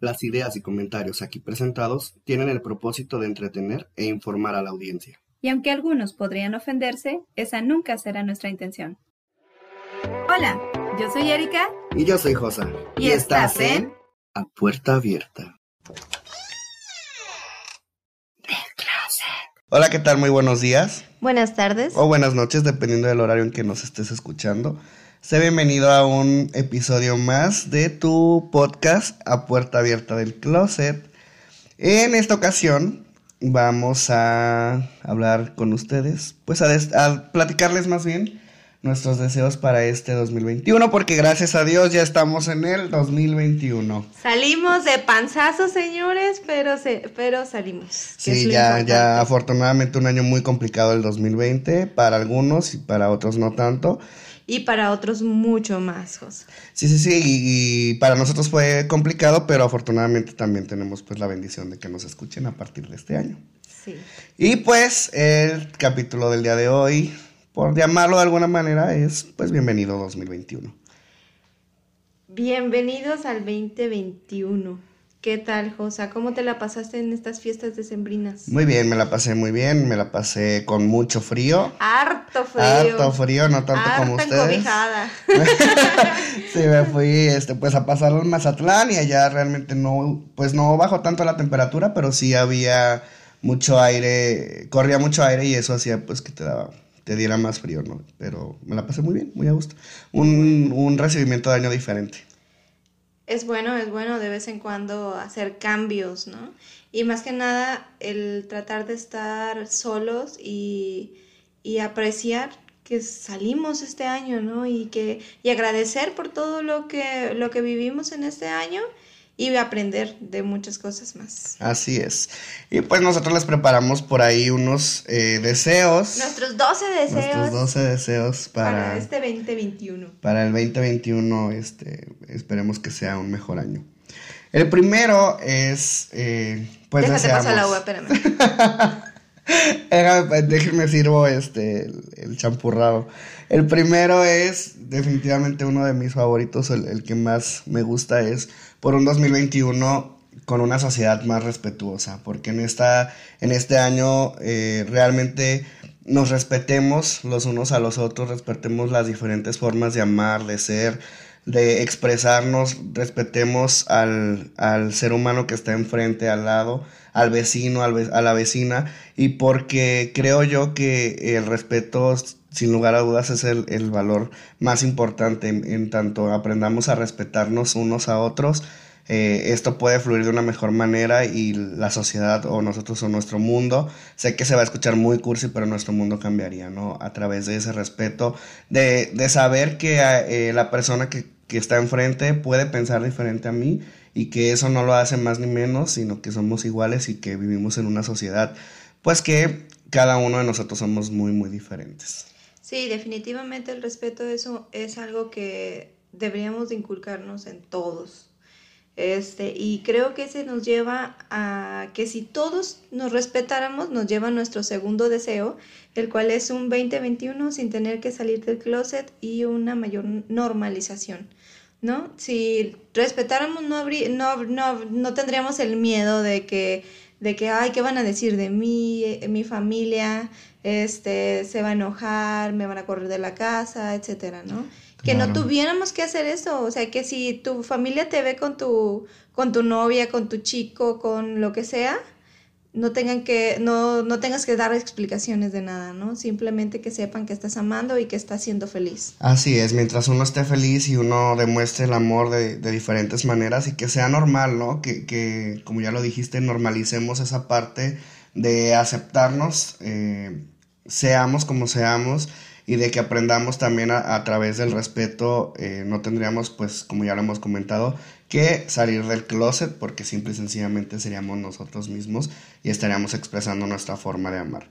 Las ideas y comentarios aquí presentados tienen el propósito de entretener e informar a la audiencia. Y aunque algunos podrían ofenderse, esa nunca será nuestra intención. Hola, yo soy Erika. Y yo soy Josa. Y, estás en A Puerta Abierta. Hola, ¿qué tal? Muy buenos días. Buenas tardes. O buenas noches, dependiendo del horario en que nos estés escuchando. Sé bienvenido a un episodio más de tu podcast A Puerta Abierta del Closet. En esta ocasión vamos a hablar con ustedes, pues a, a platicarles más bien nuestros deseos para este 2021, porque gracias a Dios ya estamos en el 2021. Salimos de panzazo, señores, pero, se, pero salimos. Sí, ya, ya afortunadamente un año muy complicado el 2020, para algunos y para otros no tanto. Y para otros mucho más, José. Sí, sí, sí, y, para nosotros fue complicado, pero afortunadamente también tenemos pues la bendición de que nos escuchen a partir de este año. Sí. Y pues el capítulo del día de hoy por llamarlo de alguna manera, es pues bienvenido 2021. Bienvenidos al 2021. ¿Qué tal, Josa? ¿Cómo te la pasaste en estas fiestas decembrinas? Muy bien, me la pasé muy bien, me la pasé con mucho frío. Harto frío. Harto frío, no tanto como ustedes. sí, me fui este pues a pasar al Mazatlán y allá realmente no pues no bajó tanto la temperatura, pero sí había mucho aire, corría mucho aire y eso hacía pues que te daba te diera más frío, ¿no? Pero me la pasé muy bien, muy a gusto. Un, un recibimiento de año diferente. Es bueno, es bueno de vez en cuando hacer cambios, ¿no? Y más que nada el tratar de estar solos y, y apreciar que salimos este año, ¿no? Y que y agradecer por todo lo que lo que vivimos en este año y aprender de muchas cosas más. Así es. Y pues nosotros les preparamos por ahí unos eh, deseos. Nuestros 12 deseos. Nuestros 12 deseos para, para este 2021. Para el 2021, este, esperemos que sea un mejor año. El primero es, eh, pues Déjate pasar el agua, espérame. Déjenme sirvo este, el, champurrado. El primero es definitivamente uno de mis favoritos, el, el que más me gusta es por un 2021 con una sociedad más respetuosa, porque en, esta, en este año eh, realmente nos respetemos los unos a los otros, respetemos las diferentes formas de amar, de ser, de expresarnos, respetemos al, al ser humano que está enfrente, al lado, al vecino, al, a la vecina, y porque creo yo que el respeto sin lugar a dudas es el, el valor más importante en, tanto aprendamos a respetarnos unos a otros. Eh, esto puede fluir de una mejor manera y la sociedad o nosotros o nuestro mundo, sé que se va a escuchar muy cursi, pero nuestro mundo cambiaría, ¿no? A través de ese respeto, de, de saber que eh, la persona que, que está enfrente puede pensar diferente a mí y que eso no lo hace más ni menos, sino que somos iguales y que vivimos en una sociedad, pues que cada uno de nosotros somos muy, muy diferentes. Sí, definitivamente el respeto eso es algo que deberíamos de inculcarnos en todos. Este, y creo que se nos lleva a que si todos nos respetáramos, nos lleva a nuestro segundo deseo, el cual es un 2021 sin tener que salir del closet y una mayor normalización. ¿No? Si respetáramos, no, no, no, no tendríamos el miedo de que, de que, ay, ¿qué van a decir de mí, eh, mi familia? este, se va a enojar, me van a correr de la casa, etcétera, ¿no? Que no tuviéramos que hacer eso, o sea, que si tu familia te ve con tu, con tu novia, con tu chico, con lo que sea, no tengan que, no, no tengas que dar explicaciones de nada, ¿no? Simplemente que sepan que estás amando y que estás siendo feliz. Así es, mientras uno esté feliz y uno demuestre el amor de, de diferentes maneras y que sea normal, ¿no? Que, que, como ya lo dijiste, normalicemos esa parte de aceptarnos, eh, seamos como seamos, y de que aprendamos también a, través del respeto, eh, no tendríamos, pues, como ya lo hemos comentado, que salir del closet, porque simple y sencillamente seríamos nosotros mismos y estaríamos expresando nuestra forma de amar.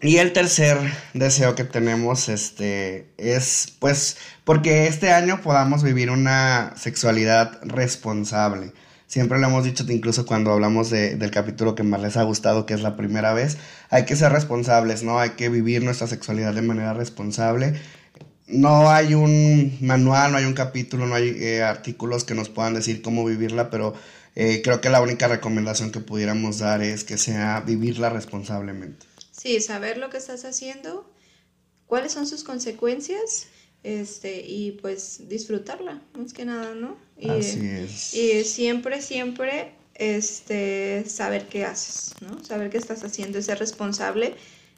Y el tercer deseo que tenemos este, es, pues, porque este año podamos vivir una sexualidad responsable Siempre lo hemos dicho, incluso cuando hablamos del capítulo que más les ha gustado, que es la primera vez, hay que ser responsables, ¿no? Hay que vivir nuestra sexualidad de manera responsable. no hay un manual, no hay un capítulo, no hay eh, artículos que nos puedan decir cómo vivirla, pero eh, creo que la única recomendación que pudiéramos dar es que sea vivirla responsablemente. Sí, saber lo que estás haciendo, cuáles son sus consecuencias este, y pues disfrutarla, más que nada, ¿no? Y, Así es. Y siempre, siempre este, saber qué haces, ¿no? Saber qué estás haciendo ser responsable.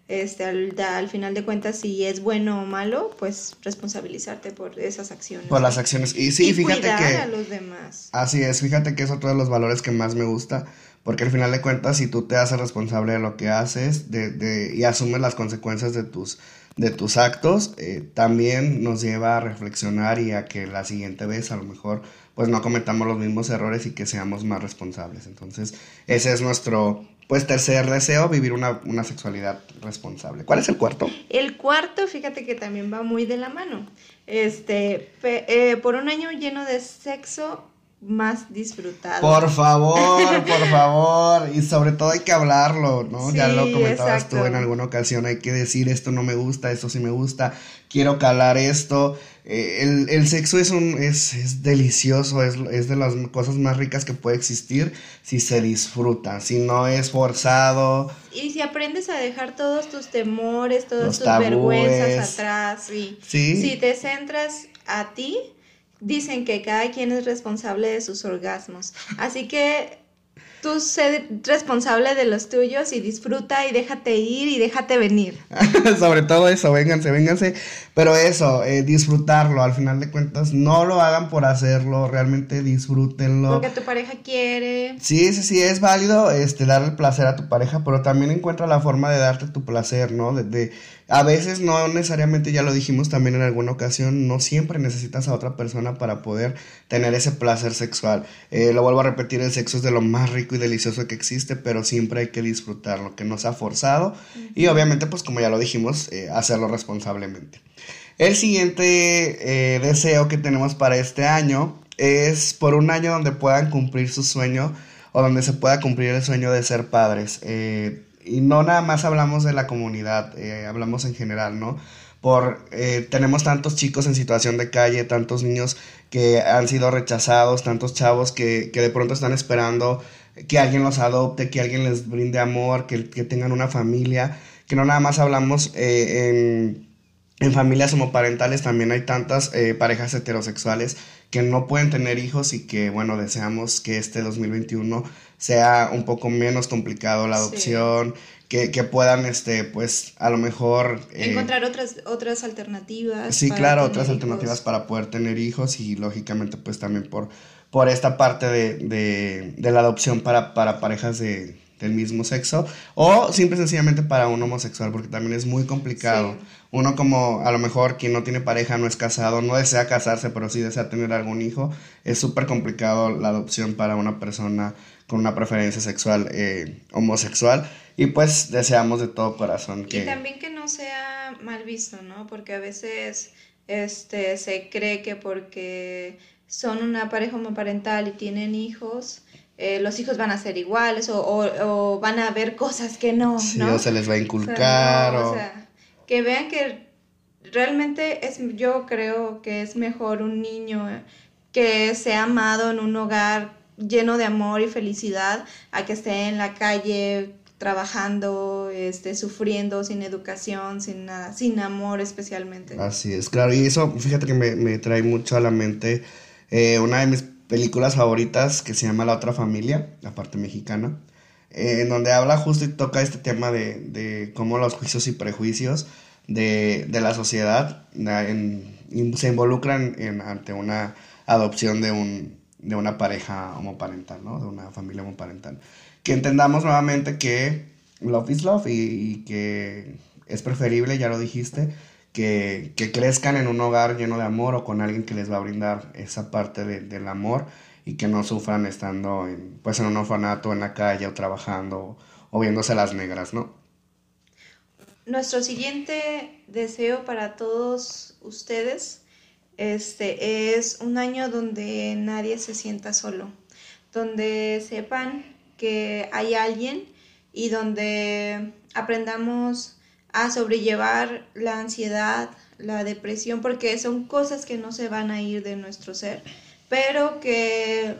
Este, al, al final de cuentas, si es bueno o malo, pues responsabilizarte por esas acciones. Por las acciones. Y sí, y fíjate cuidar que... a los demás. Así es, fíjate que es otro de los valores que más me gusta, porque al final de cuentas, si tú te haces responsable de lo que haces de, de, y asumes las consecuencias de tus, de tus actos, eh, también nos lleva a reflexionar y a que la siguiente vez a lo mejor pues no cometamos los mismos errores y que seamos más responsables. Entonces, ese es nuestro pues tercer deseo, vivir una, una sexualidad responsable. ¿Cuál es el cuarto? El cuarto, fíjate que también va muy de la mano. Este, eh, por un año lleno de sexo más disfrutado. Por favor, por favor. Y sobre todo hay que hablarlo, ¿no? ya lo comentabas exacto. tú en alguna ocasión. Hay que decir esto no me gusta, esto sí me gusta, quiero calar esto. Eh, el, el sexo es, un, es, es delicioso, es, es de las cosas más ricas que puede existir si se disfruta, si no es forzado. Y si aprendes a dejar todos tus temores, todas Los tus tabúes. vergüenzas atrás, y Sí. si te centras a ti, dicen que cada quien es responsable de sus orgasmos. Así que tú sé responsable de los tuyos y disfruta y déjate ir y déjate venir. Sobre todo eso, vénganse, vénganse. Pero eso, eh, disfrutarlo, al final de cuentas, no lo hagan por hacerlo, realmente disfrútenlo. Porque tu pareja quiere. Sí, sí, sí, es válido este, darle el placer a tu pareja, pero también encuentra la forma de darte tu placer, ¿no? De, de- a veces no necesariamente, ya lo dijimos también en alguna ocasión, no siempre necesitas a otra persona para poder tener ese placer sexual. Eh, lo vuelvo a repetir, el sexo es de lo más rico y delicioso que existe, pero siempre hay que disfrutarlo, que no sea forzado y obviamente, pues como ya lo dijimos, eh, hacerlo responsablemente. El siguiente eh, deseo que tenemos para este año es por un año donde puedan cumplir su sueño o donde se pueda cumplir el sueño de ser padres. Eh, y no nada más hablamos de la comunidad, eh, hablamos en general, ¿no? Por, eh, tenemos tantos chicos en situación de calle, tantos niños que han sido rechazados, tantos chavos que, que de pronto están esperando que alguien los adopte, que alguien les brinde amor, que, que tengan una familia, que no nada más hablamos eh, en en familias homoparentales también hay tantas eh, parejas heterosexuales que no pueden tener hijos y que, bueno, deseamos que este 2021 sea un poco menos complicado la Sí. adopción, que, que puedan, este, pues, a lo mejor... eh, Encontrar otras, otras alternativas. Sí, para claro, tener otras hijos. alternativas para poder tener hijos y lógicamente pues también por, por esta parte de, de, de la adopción para, para parejas de, del mismo sexo o simple y sencillamente para un homosexual porque también es muy complicado. Sí. Uno como a lo mejor quien no tiene pareja, no es casado, no desea casarse, pero sí desea tener algún hijo, es súper complicado la adopción para una persona con una preferencia sexual eh, homosexual y pues deseamos de todo corazón que... Y también que no sea mal visto, ¿no? Porque a veces este, se cree que porque son una pareja homoparental y tienen hijos, eh, los hijos van a ser iguales o, o- o van a ver cosas que no, Sí, ¿no? o se les va a O sea, inculcar no, o... o sea, que vean que realmente es, yo creo que es mejor un niño que sea amado en un hogar lleno de amor y felicidad a que esté en la calle trabajando, este, sufriendo, sin educación, sin nada, sin amor especialmente. Así es, claro, y eso, fíjate que me, me trae mucho a la mente eh, una de mis películas favoritas que se llama La otra familia, la parte mexicana, eh, en donde habla justo y toca este tema de, de cómo los juicios y prejuicios de, de la sociedad se involucran en, ante una adopción de, un, de una pareja homoparental, ¿no? De una familia homoparental. Que entendamos nuevamente que love is love y, y que es preferible, ya lo dijiste, que, que crezcan en un hogar lleno de amor o con alguien que les va a brindar esa parte de- del amor y que no sufran estando en, pues en un orfanato, en la calle o trabajando o viéndose las negras, ¿no? Nuestro siguiente deseo para todos ustedes este, es un año donde nadie se sienta solo, donde sepan que hay alguien y donde aprendamos a sobrellevar la ansiedad, la depresión, porque son cosas que no se van a ir de nuestro ser, pero que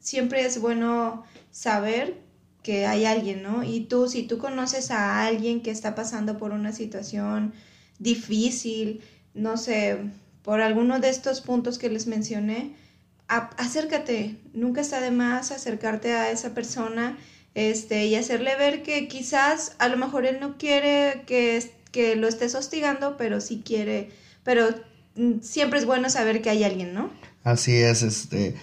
siempre es bueno saber que hay alguien, ¿no? Y tú, si tú conoces a alguien que está pasando por una situación difícil, no sé, por alguno de estos puntos que les mencioné, acércate, nunca está de más acercarte a esa persona este, y hacerle ver que quizás a lo mejor él no quiere que, que lo estés hostigando, pero sí quiere, pero mm, siempre es bueno saber que hay alguien, ¿no? Así es, este,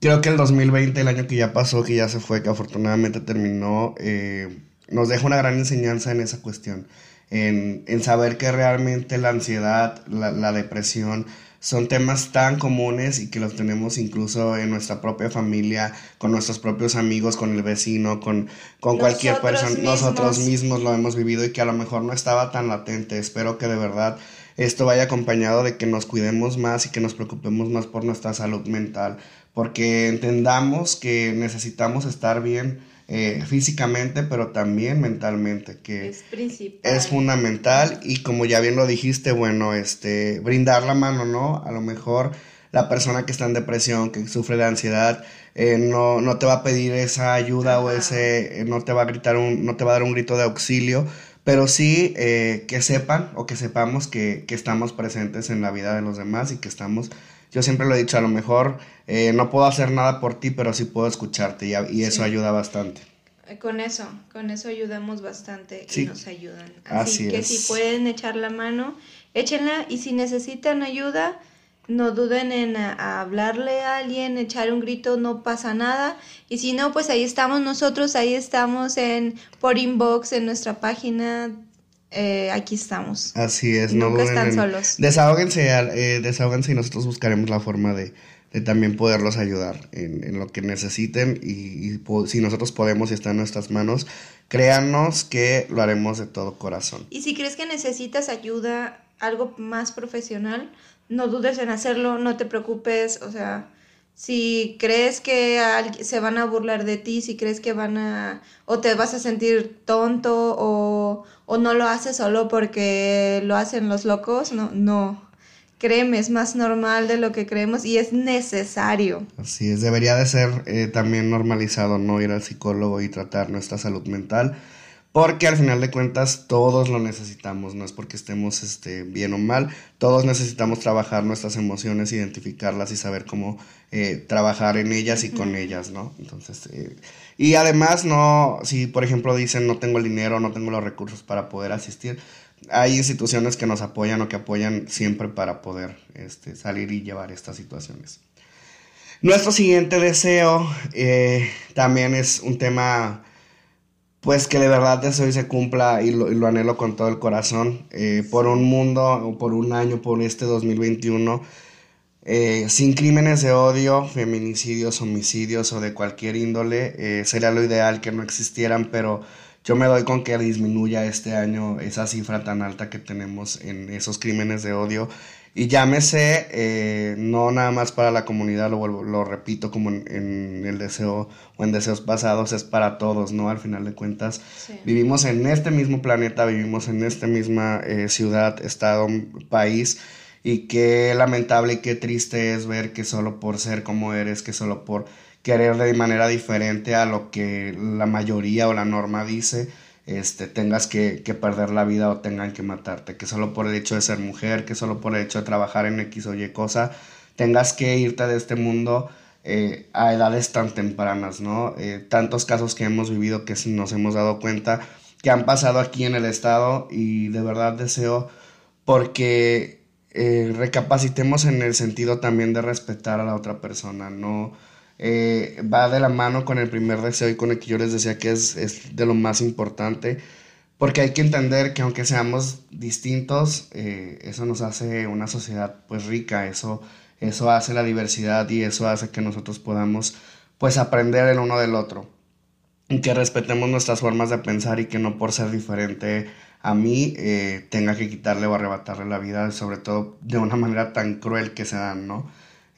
creo que el 2020, el año que ya pasó, que ya se fue, que afortunadamente terminó, eh, nos deja una gran enseñanza en esa cuestión, en, en saber que realmente la ansiedad, la, la depresión, son temas tan comunes y que los tenemos incluso en nuestra propia familia, con nuestros propios amigos, con el vecino, con, con cualquier persona. Nosotros mismos lo hemos vivido y que a lo mejor no estaba tan latente. Espero que de verdad esto vaya acompañado de que nos cuidemos más y que nos preocupemos más por nuestra salud mental, porque entendamos que necesitamos estar bien eh, físicamente, pero también mentalmente, que es, principal. es fundamental y como ya bien lo dijiste, bueno, este, brindar la mano, ¿no? A lo mejor la persona que está en depresión, que sufre de ansiedad, eh, no, no te va a pedir esa ayuda o ese, eh, no te va a gritar un, no te va a dar un grito de auxilio, pero sí que sepan o que sepamos que, que estamos presentes en la vida de los demás y que estamos yo siempre lo he dicho, a lo mejor eh, no puedo hacer nada por ti, pero sí puedo escucharte y, eso ayuda bastante. Eh, con eso, con eso ayudamos bastante y nos ayudan. Así, que si pueden echar la mano, échenla y si necesitan ayuda, no duden en hablarle a alguien, echar un grito, no pasa nada. Y si no, pues ahí estamos nosotros, ahí estamos en por inbox en nuestra página eh, aquí estamos. Así es, no Nunca están solos. Desahóguense, eh, desahóguense y nosotros buscaremos la forma de, también poderlos ayudar en, lo que necesiten y, si nosotros podemos y está en nuestras manos, créanos que lo haremos de todo corazón. Y si crees que necesitas ayuda, algo más profesional, no dudes en hacerlo, no te preocupes, o sea, si crees que se van a burlar de ti, si crees que van a o te vas a sentir tonto o, o no lo haces solo porque lo hacen los locos, no, no. Créeme, es más normal de lo que creemos y es necesario. Así es, debería de ser eh, también normalizado no ir al psicólogo y tratar nuestra salud mental porque al final de cuentas todos lo necesitamos, no es porque estemos este, bien o mal, todos necesitamos trabajar nuestras emociones, identificarlas y saber cómo eh, trabajar en ellas y con ellas, ¿no? Entonces, eh, y además no, si por ejemplo dicen no tengo el dinero, no tengo los recursos para poder asistir, hay instituciones que nos apoyan o que apoyan siempre para poder este, salir y llevar estas situaciones. Nuestro siguiente deseo eh, también es un tema pues que de verdad deseo y se cumpla y lo, anhelo con todo el corazón eh, por un mundo por un año, por este 2021, eh, sin crímenes de odio, feminicidios, homicidios o de cualquier índole. Eh, sería lo ideal que no existieran, pero yo me doy con que disminuya este año esa cifra tan alta que tenemos en esos crímenes de odio y llámese, eh, no nada más para la comunidad, lo, lo repito como en, el deseo o en deseos pasados, es para todos, ¿no? Al final de cuentas, vivimos en este mismo planeta, vivimos en esta misma eh, ciudad, estado, país, y qué lamentable y qué triste es ver que solo por ser como eres, que solo por querer de manera diferente a lo que la mayoría o la norma dice, este, tengas que, perder la vida o tengan que matarte, que solo por el hecho de ser mujer, que solo por el hecho de trabajar en X o Y cosa, tengas que irte de este mundo eh, a edades tan tempranas, ¿no? Eh, tantos casos que hemos vivido que nos hemos dado cuenta que han pasado aquí en el estado y de verdad deseo porque eh, recapacitemos en el sentido también de respetar a la otra persona, no eh, va de la mano con el primer deseo y con el que yo les decía que es, es de lo más importante, porque hay que entender que aunque seamos distintos, eh, eso nos hace una sociedad pues rica, eso, eso hace la diversidad y eso hace que nosotros podamos pues aprender el uno del otro, y que respetemos nuestras formas de pensar y que no por ser diferente a mí eh, tenga que quitarle o arrebatarle la vida, sobre todo de una manera tan cruel que se dan, ¿no?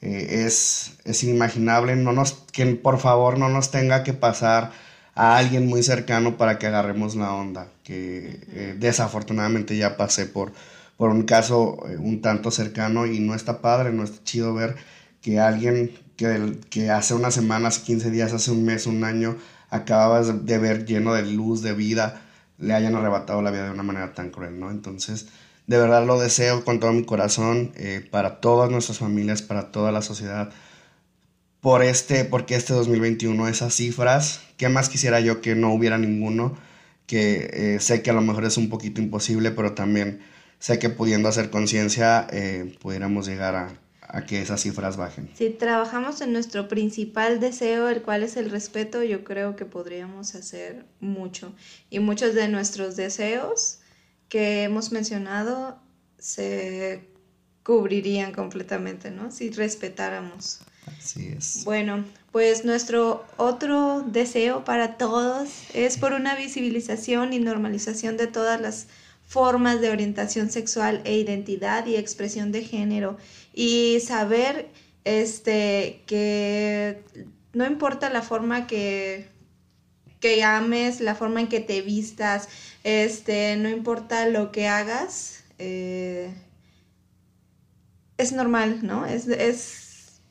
Eh, es, es, inimaginable, no nos, que por favor no nos tenga que pasar a alguien muy cercano para que agarremos la onda, que eh, desafortunadamente ya pasé por, por un caso eh, un tanto cercano y no está padre, no está chido ver que alguien que, que hace unas semanas, 15 días, hace un mes, un año, acababas de ver lleno de luz, de vida, le hayan arrebatado la vida de una manera tan cruel, ¿no? Entonces, de verdad lo deseo con todo mi corazón eh, para todas nuestras familias, para toda la sociedad, por este, porque este 2021 esas cifras, ¿qué más quisiera yo que no hubiera ninguno? Que eh, sé que a lo mejor es un poquito imposible, pero también sé que pudiendo hacer conciencia eh, pudiéramos llegar a, a que esas cifras bajen. Si trabajamos en nuestro principal deseo, el cual es el respeto, yo creo que podríamos hacer mucho. Y muchos de nuestros deseos que hemos mencionado se cubrirían completamente, ¿no? Si respetáramos. Así es. Bueno, pues nuestro otro deseo para todos es por una visibilización y normalización de todas las formas de orientación sexual e identidad y expresión de género y saber este que no importa la forma que que ames, la forma en que te vistas, este, no importa lo que hagas, eh, es normal, ¿no? Es, es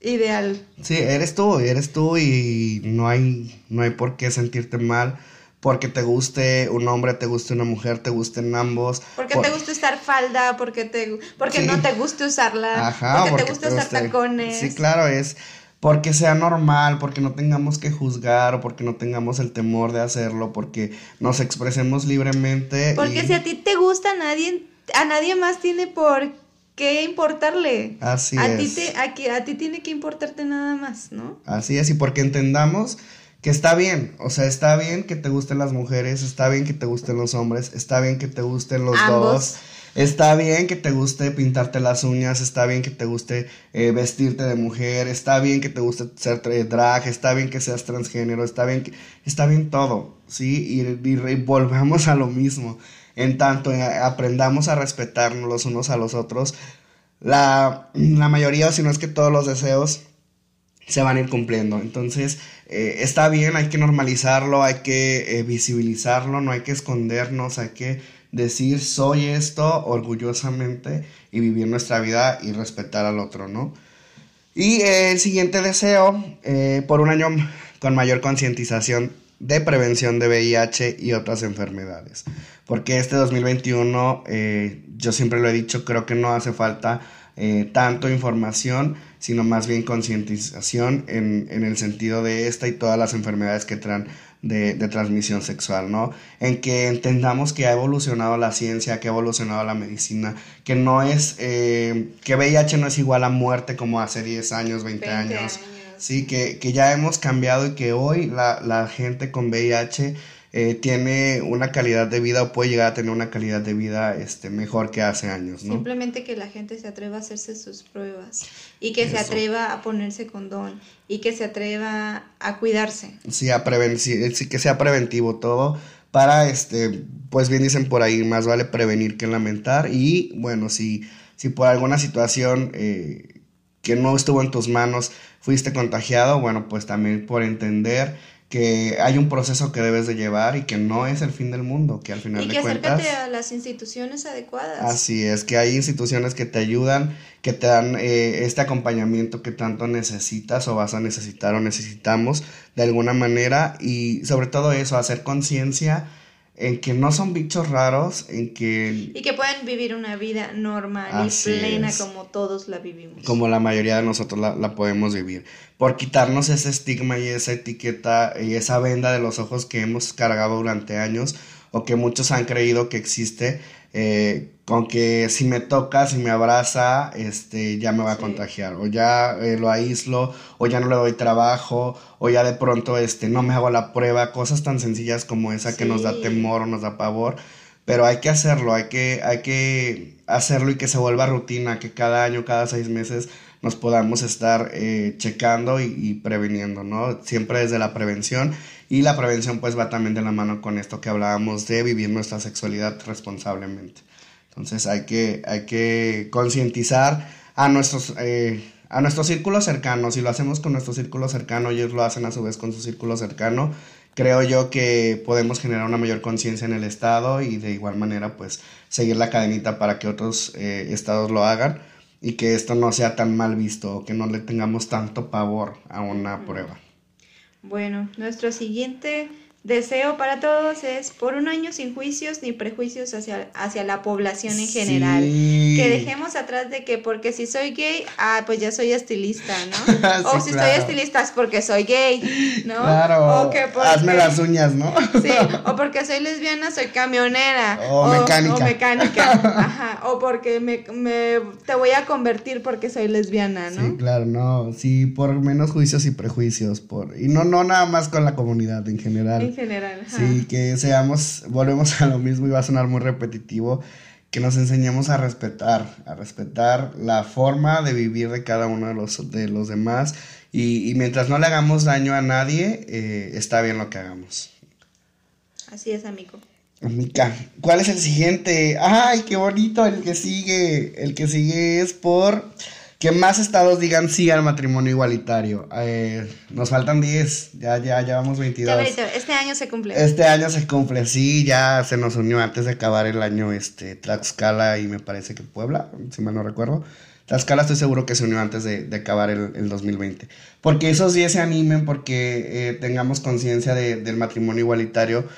ideal. Sí, eres tú, eres tú y no hay, no hay por qué sentirte mal porque te guste un hombre, te guste una mujer, te gusten ambos. Porque te gusta usar falda, porque te porque no te guste usarla, Ajá, porque, te gusta usar tacones. Sí, claro, es porque sea normal, porque no tengamos que juzgar o porque no tengamos el temor de hacerlo, porque nos expresemos libremente. Porque si a ti te gusta, nadie a nadie más tiene por qué importarle. Así a es. Ti te, a, a ti tiene que importarte nada más, ¿no? Así es, y porque entendamos que está bien, o sea, está bien que te gusten las mujeres, está bien que te gusten los hombres, está bien que te gusten los dos, está bien que te guste pintarte las uñas, está bien que te guste eh, vestirte de mujer, está bien que te guste ser drag, está bien que seas transgénero, está bien que, está bien todo, ¿sí? Y, volvemos a lo mismo. En tanto eh, aprendamos a respetarnos los unos a los otros, la, la mayoría, si no es que todos los deseos, se van a ir cumpliendo. Entonces, eh, está bien, hay que normalizarlo, hay que visibilizarlo, no hay que escondernos, hay que decir soy esto orgullosamente y vivir nuestra vida y respetar al otro, ¿no? Y el siguiente deseo, eh, por un año con mayor concientización de prevención de VIH y otras enfermedades. Porque este 2021, yo siempre lo he dicho, creo que no hace falta tanto información, sino más bien concientización en, en, el sentido de esta y todas las enfermedades que traen de, de, transmisión sexual, ¿no? En que entendamos que ha evolucionado la ciencia, que ha evolucionado la medicina, que no es, eh, que VIH no es igual a muerte como hace 10 años, 20, años, sí, que, que, ya hemos cambiado y que hoy la, la gente con VIH eh, tiene una calidad de vida o puede llegar a tener una calidad de vida este, mejor que hace años, ¿no? Simplemente que la gente se atreva a hacerse sus pruebas y que se atreva a ponerse condón y que se atreva a cuidarse. Sí, a sí, que sea preventivo todo para, este, pues bien dicen por ahí, más vale prevenir que lamentar y bueno, si, si por alguna situación eh, que no estuvo en tus manos fuiste contagiado, bueno, pues también por entender que hay un proceso que debes de llevar y que no es el fin del mundo, que al final y de cuentas... acércate a las instituciones adecuadas. Así es, que hay instituciones que te ayudan, que te dan eh, este acompañamiento que tanto necesitas o vas a necesitar o necesitamos de alguna manera y sobre todo eso, hacer conciencia en que no son bichos raros, en que... Y que pueden vivir una vida normal y plena como todos la vivimos. Como la mayoría de nosotros la, la, podemos vivir. Por quitarnos ese estigma y esa etiqueta y esa venda de los ojos que hemos cargado durante años o que muchos han creído que existe eh, con que si me toca, si me abraza, este, ya me va a contagiar, o ya eh, lo aíslo, o ya no le doy trabajo, o ya de pronto, este, no me hago la prueba, cosas tan sencillas como esa que nos da temor o nos da pavor, pero hay que hacerlo, hay que, hay que hacerlo y que se vuelva rutina, que cada año, cada seis meses nos podamos estar eh, checando y, y, preveniendo, ¿no? Siempre desde la prevención y la prevención pues va también de la mano con esto que hablábamos de vivir nuestra sexualidad responsablemente. Entonces hay que, hay que concientizar a nuestros, eh, a nuestro círculo cercano. Si lo hacemos con nuestro círculo cercano, ellos lo hacen a su vez con su círculo cercano creo yo que podemos generar una mayor conciencia en el Estado y de igual manera pues seguir la cadenita para que otros eh, estados lo hagan y que esto no sea tan mal visto, que no le tengamos tanto pavor a una prueba. Bueno, nuestro siguiente deseo para todos es por un año sin juicios ni prejuicios hacia, hacia la población en general. Que dejemos atrás de que porque si soy gay, ah, pues ya soy estilista, ¿no? o si soy estilista es porque soy gay, ¿no? Claro. O que Hazme las uñas, ¿no? sí, o porque soy lesbiana, soy camionera. O, mecánica. O mecánica, ajá. O porque me, me, te voy a convertir porque soy lesbiana, ¿no? Sí, claro, no. Sí, por menos juicios y prejuicios. por Y no, no nada más con la comunidad en general general. Sí, que seamos, volvemos a lo mismo y va a sonar muy repetitivo, que nos enseñemos a respetar, a respetar la forma de vivir de cada uno de los, de los demás y, mientras no le hagamos daño a nadie, eh, está bien lo que hagamos. Así es, amigo. Mica, ¿cuál es el siguiente? ¡Ay, qué bonito! El que sigue, el que sigue es por que más estados digan sí al matrimonio igualitario. Eh, nos faltan 10, ya, ya, ya vamos 22. este año se cumple. Este año se cumple, sí, ya se nos unió antes de acabar el año este, Tlaxcala y me parece que Puebla, si mal no recuerdo. Tlaxcala estoy seguro que se unió antes de, acabar el, el, 2020. Porque esos 10 se animen, porque eh, tengamos conciencia del matrimonio igualitario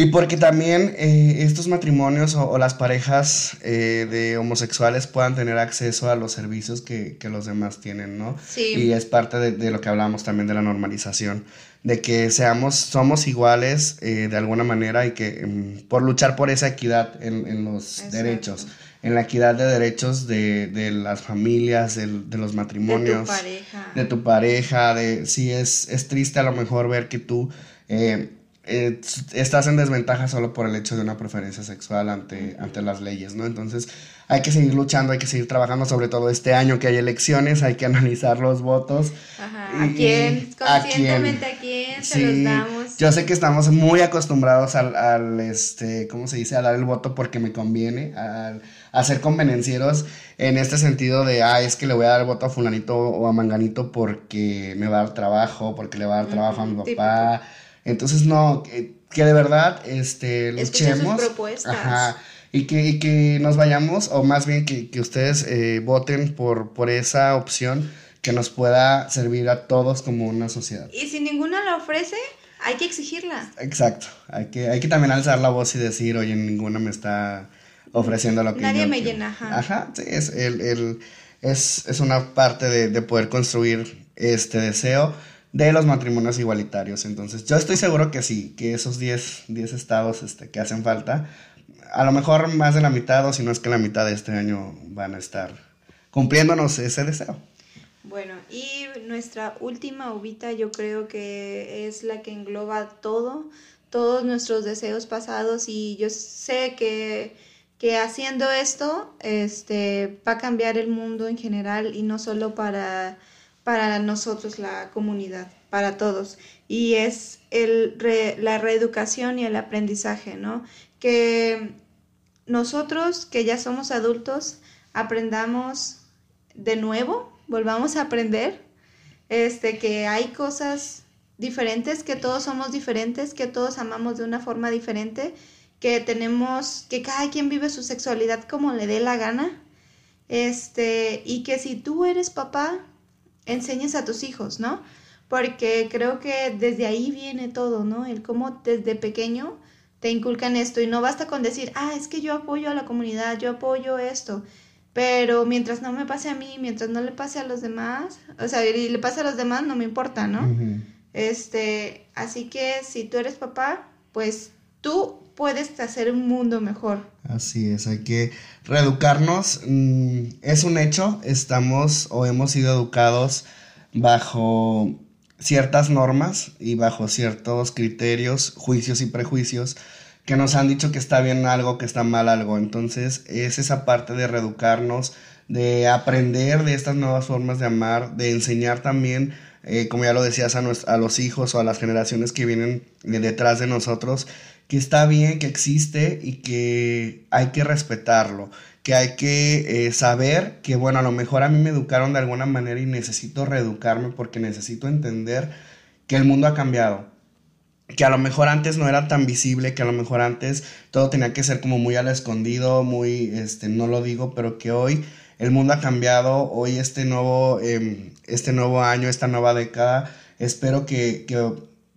y porque también eh, estos matrimonios o, las parejas eh, de homosexuales puedan tener acceso a los servicios que, los demás tienen, ¿no? Sí. Y es parte de, lo que hablamos también de la normalización, de que seamos, somos iguales eh, de alguna manera y que em, por luchar por esa equidad en, los derechos, en la equidad de derechos de, las familias, de, los matrimonios. De tu pareja. De tu pareja, de sí, es, es triste a lo mejor ver que tú eh, estás en desventaja solo por el hecho de una preferencia sexual ante, ante las leyes, ¿no? Entonces hay que seguir luchando, hay que seguir trabajando, sobre todo este año que hay elecciones, hay que analizar los votos. Ajá. ¿A quién? Conscientemente a quién, se los damos. Yo sé que estamos muy acostumbrados al, este, ¿cómo se dice? A dar el voto porque me conviene, a, ser convenencieros en este sentido de, ah, es que le voy a dar el voto a fulanito o a manganito porque me va a dar trabajo, porque le va a dar trabajo a mi papá. Entonces, no, que, de verdad este, luchemos. Ajá, y que, que nos vayamos, o más bien que, ustedes eh, voten por, por esa opción que nos pueda servir a todos como una sociedad. Y si ninguna la ofrece, hay que exigirla. Exacto, hay que, hay que también alzar la voz y decir, oye, ninguna me está ofreciendo lo que Nadie me llena, ajá. Ajá, sí, es, el, el, es, es una parte de, de poder construir este deseo de los matrimonios igualitarios. Entonces, yo estoy seguro que sí, que esos 10, 10 estados este, que hacen falta, a lo mejor más de la mitad, o si no es que la mitad de este año van a estar cumpliéndonos ese deseo. Bueno, y nuestra última uvita yo creo que es la que engloba todo, todos nuestros deseos pasados y yo sé que, que haciendo esto este, va a cambiar el mundo en general y no solo para para nosotros, la comunidad, para todos. Y es el la reeducación y el aprendizaje, ¿no? Que nosotros, que ya somos adultos, aprendamos de nuevo, volvamos a aprender, este, que hay cosas diferentes, que todos somos diferentes, que todos amamos de una forma diferente, que tenemos, que cada quien vive su sexualidad como le dé la gana, este, y que si tú eres papá, enseñes a tus hijos, ¿no? Porque creo que desde ahí viene todo, ¿no? El cómo desde pequeño te inculcan esto y no basta con decir, ah, es que yo apoyo a la comunidad, yo apoyo esto, pero mientras no me pase a mí, mientras no le pase a los demás, o sea, y le pase a los demás, no me importa, ¿no? Este, así que si tú eres papá, pues tú puedes hacer un mundo mejor. Así es, hay que reeducarnos. Mm, es un hecho, estamos o hemos sido educados bajo ciertas normas y bajo ciertos criterios, juicios y prejuicios que nos han dicho que está bien algo, que está mal algo. Entonces es esa parte de reeducarnos, de aprender de estas nuevas formas de amar, de enseñar también, eh, como ya lo decías, a, a los hijos o a las generaciones que vienen detrás de nosotros, que está bien, que existe y que hay que respetarlo, que hay que eh, saber que, bueno, a lo mejor a mí me educaron de alguna manera y necesito reeducarme porque necesito entender que el mundo ha cambiado. que a lo mejor antes no era tan visible, que a lo mejor antes todo tenía que ser como muy al escondido, muy, este, no lo digo, pero que hoy el mundo ha cambiado, hoy este nuevo, em, este nuevo año, esta nueva década, espero que,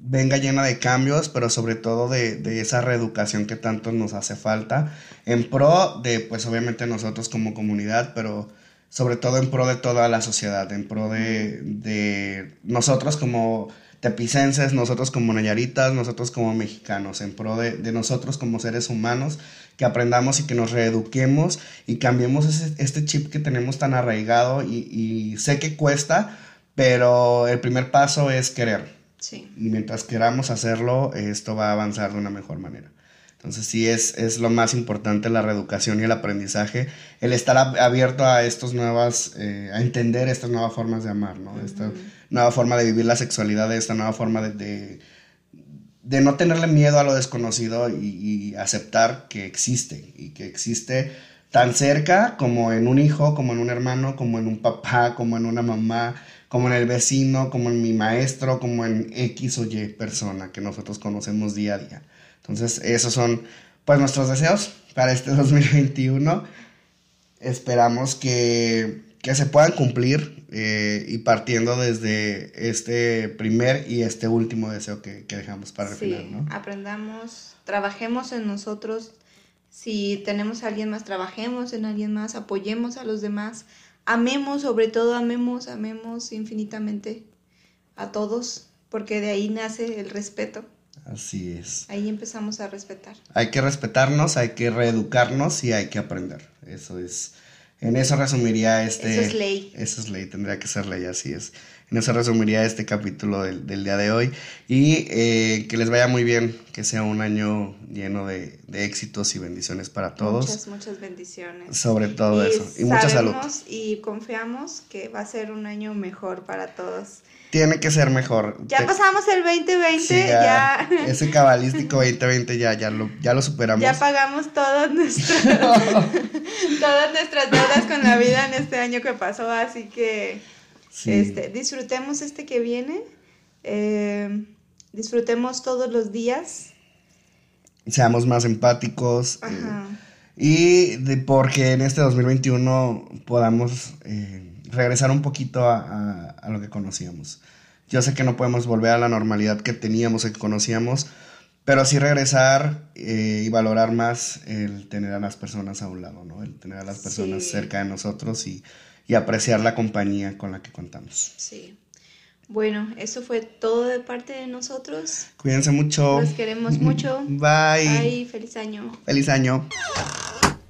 venga llena de cambios, pero sobre todo de, de, esa reeducación que tanto nos hace falta, en pro de, pues obviamente nosotros como comunidad, pero sobre todo en pro de toda la sociedad, en pro de, de nosotros como tepicenses, nosotros como nayaritas, nosotros como mexicanos, en pro de, de, nosotros como seres humanos, que aprendamos y que nos reeduquemos y cambiemos este chip que tenemos tan arraigado y, sé que cuesta, pero el primer paso es querer. Sí. Y mientras queramos hacerlo, esto va a avanzar de una mejor manera. Entonces sí es, es lo más importante la reeducación y el aprendizaje, el estar abierto a estas nuevas, eh, a entender estas nuevas formas de amar, ¿no? Esta nueva forma de vivir la sexualidad, esta nueva forma de, de, no tenerle miedo a lo desconocido y, aceptar que existe y que existe tan cerca como en un hijo, como en un hermano, como en un papá, como en una mamá, como en el vecino, como en mi maestro, como en X o Y persona que nosotros conocemos día a día. Entonces, esos son pues nuestros deseos para este 2021. Esperamos que, se puedan cumplir eh, y partiendo desde este primer y este último deseo que, dejamos para el final, ¿no? Aprendamos, trabajemos en nosotros. Si tenemos a alguien más, trabajemos en alguien más, apoyemos a los demás, amemos, sobre todo amemos, amemos infinitamente a todos, porque de ahí nace el respeto. Así es. Ahí empezamos a respetar. Hay que respetarnos, hay que reeducarnos y hay que aprender. Eso es. En eso resumiría este. Eso es ley. Eso es ley, tendría que ser ley, así es. En eso resumiría este capítulo del, día de hoy. Y eh, que les vaya muy bien, que sea un año lleno de, éxitos y bendiciones para todos. Muchas, muchas bendiciones. Sobre todo eso. Y mucha salud. Y confiamos que va a ser un año mejor para todos tiene que ser mejor. Ya pasamos el 2020, ya, Ese cabalístico 2020 ya, ya, lo, ya lo superamos. Ya pagamos todas nuestras, todas nuestras deudas con la vida en este año que pasó, así que este, disfrutemos este que viene, eh, disfrutemos todos los días. Seamos más empáticos. Eh, y de, porque en este 2021 podamos... Eh, regresar un poquito a, lo que conocíamos. Yo sé que no podemos volver a la normalidad que teníamos, que conocíamos, pero sí regresar eh, y valorar más el tener a las personas a un lado, ¿no? El tener a las personas cerca de nosotros y, y, apreciar la compañía con la que contamos. Sí. Bueno, eso fue todo de parte de nosotros. Cuídense mucho. Los queremos mucho. Bye. Bye. Feliz año. Feliz año.